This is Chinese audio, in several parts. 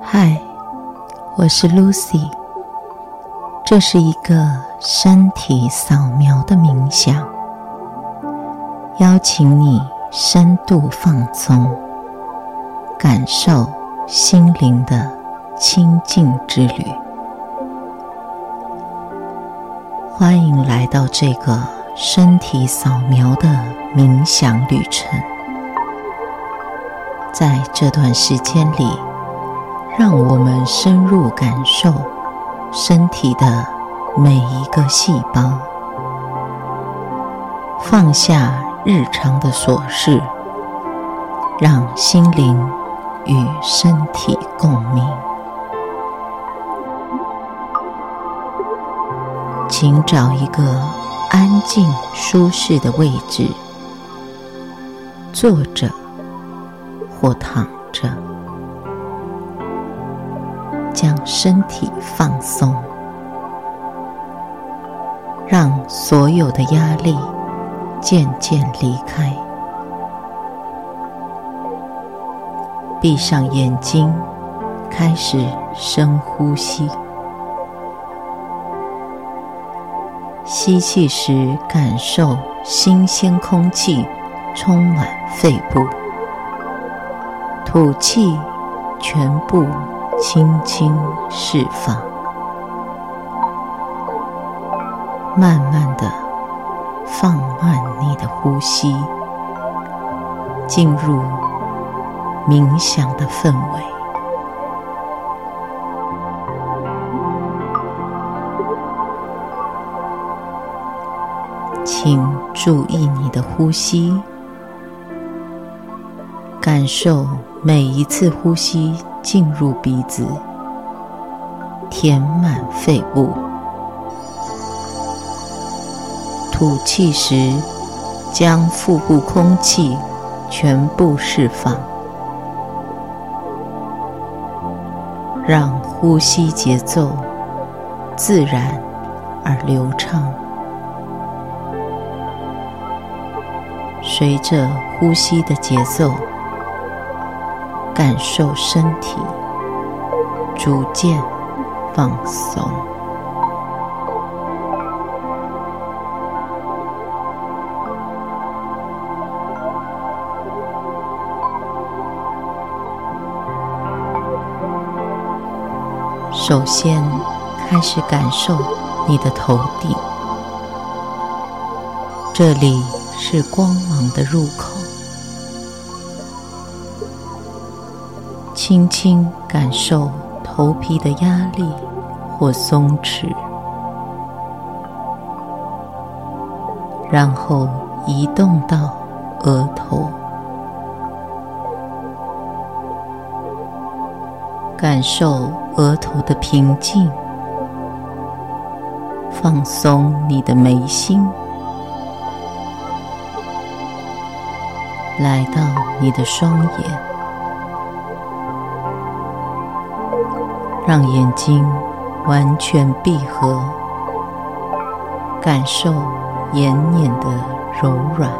嗨，我是 Lucy。这是一个身体扫描的冥想，邀请你深度放松，感受心灵的清净之旅。欢迎来到这个身体扫描的冥想旅程。在这段时间里，让我们深入感受身体的每一个细胞，放下日常的琐事，让心灵与身体共鸣。请找一个安静舒适的位置，坐着或躺着。将身体放松，让所有的压力渐渐离开。闭上眼睛，开始深呼吸。吸气时，感受新鲜空气充满肺部；吐气，全部。轻轻释放，慢慢的放慢你的呼吸，进入冥想的氛围。请注意你的呼吸，感受每一次呼吸。进入鼻子，填满肺部；吐气时，将腹部空气全部释放，让呼吸节奏自然而流畅。随着呼吸的节奏。感受身体逐渐放松，首先开始感受你的头顶，这里是光芒的入口。轻轻感受头皮的压力或松弛，然后移动到额头，感受额头的平静，放松你的眉心，来到你的双眼。让眼睛完全闭合，感受眼瞼的柔软，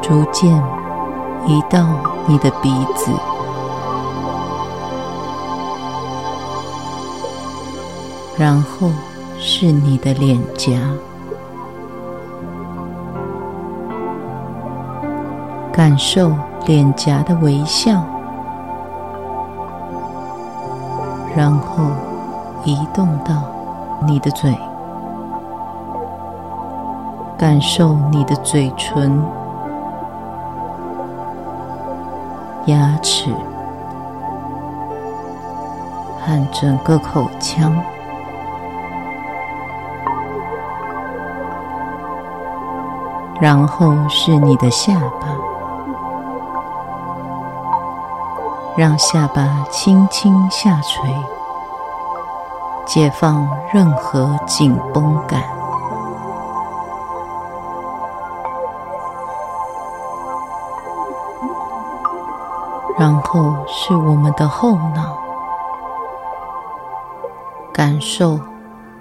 逐渐移到你的鼻子，然后是你的脸颊。感受脸颊的微笑，然后移动到你的嘴，感受你的嘴唇、牙齿和整个口腔，然后是你的下巴。让下巴轻轻下垂，解放任何紧绷感。然后是我们的后脑，感受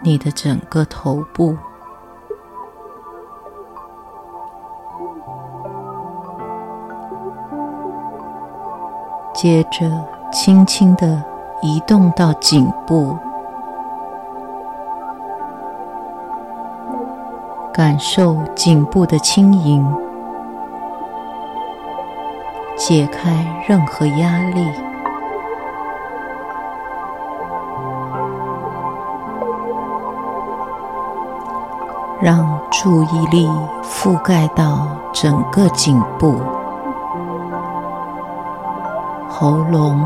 你的整个头部，接着轻轻地移动到颈部，感受颈部的轻盈，解开任何压力，让注意力覆盖到整个颈部。喉咙，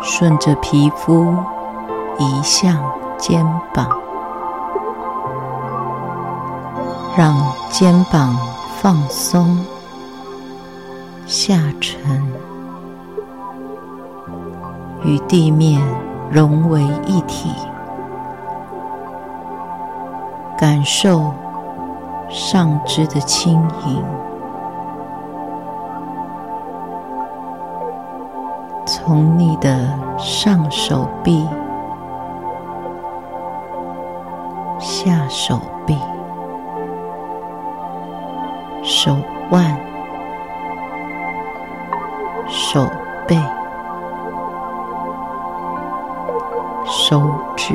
顺着皮肤移向肩膀，让肩膀放松。下沉，与地面融为一体，感受上肢的轻盈。从你的上手臂、下手臂、手腕、手背、手指，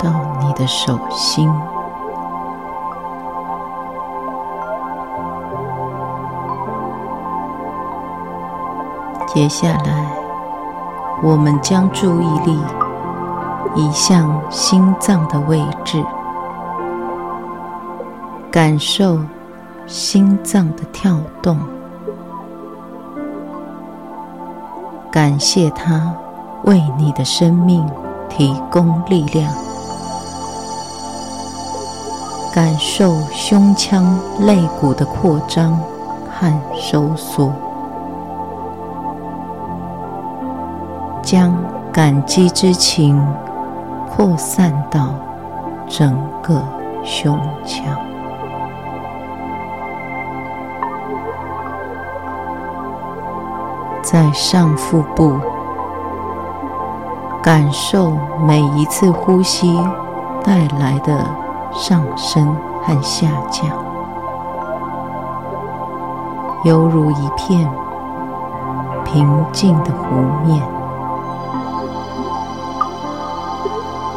到你的手心。接下来，我们将注意力移向心脏的位置，感受心脏的跳动，感谢它为你的生命提供力量，感受胸腔肋骨的扩张和收缩。将感激之情扩散到整个胸腔，在上腹部感受每一次呼吸带来的上升和下降，犹如一片平静的湖面。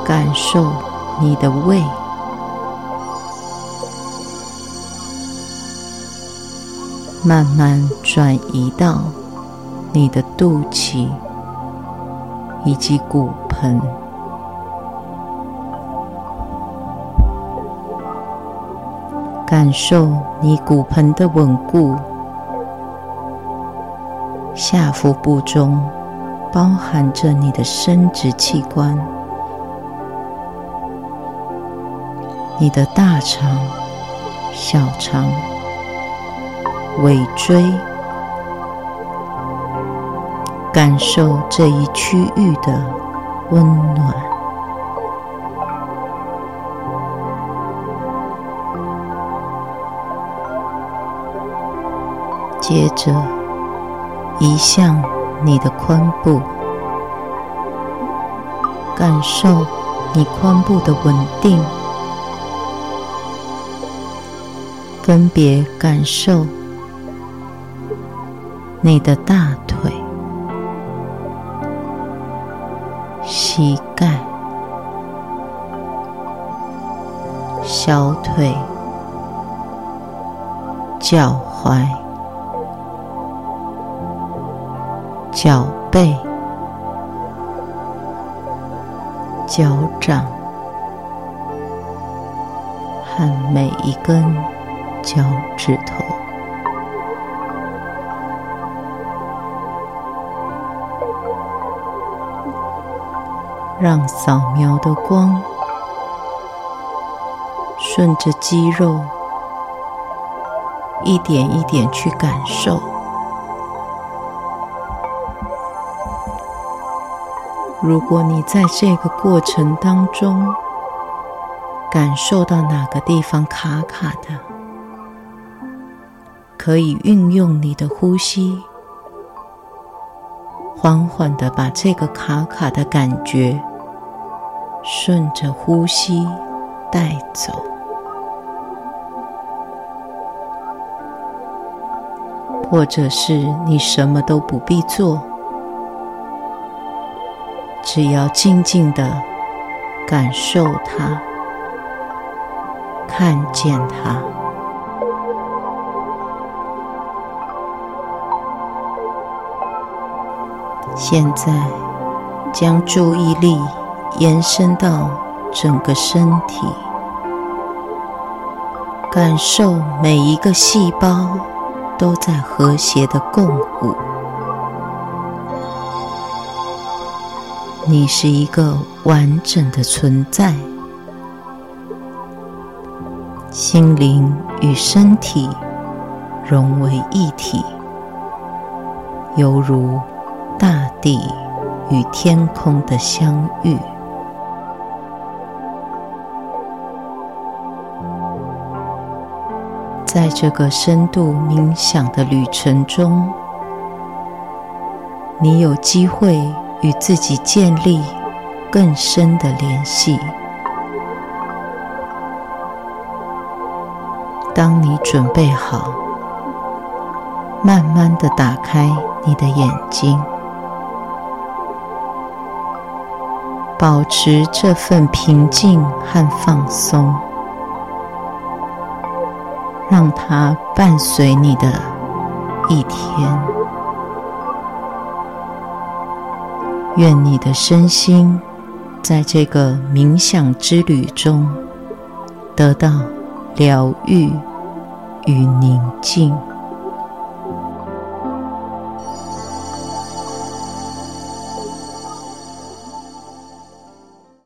感受你的胃，慢慢转移到你的肚脐以及骨盆，感受你骨盆的稳固。下腹部中包含着你的生殖器官。你的大肠、小肠、尾椎，感受这一区域的温暖。接着移向你的髋部，感受你髋部的稳定。分别感受你的大腿、膝盖、小腿、脚踝、脚背、脚掌和每一根。脚趾头，让扫描的光顺着肌肉一点一点去感受。如果你在这个过程当中感受到哪个地方卡卡的，可以运用你的呼吸，缓缓的把这个卡卡的感觉顺着呼吸带走。或者是你什么都不必做，只要静静的感受它，看见它。现在，将注意力延伸到整个身体，感受每一个细胞都在和谐的共舞。你是一个完整的存在，心灵与身体融为一体，犹如大地与天空的相遇，在这个深度冥想的旅程中，你有机会与自己建立更深的联系。当你准备好，慢慢地打开你的眼睛。保持这份平静和放松，让它伴随你的一天。愿你的身心在这个冥想之旅中得到疗愈与宁静。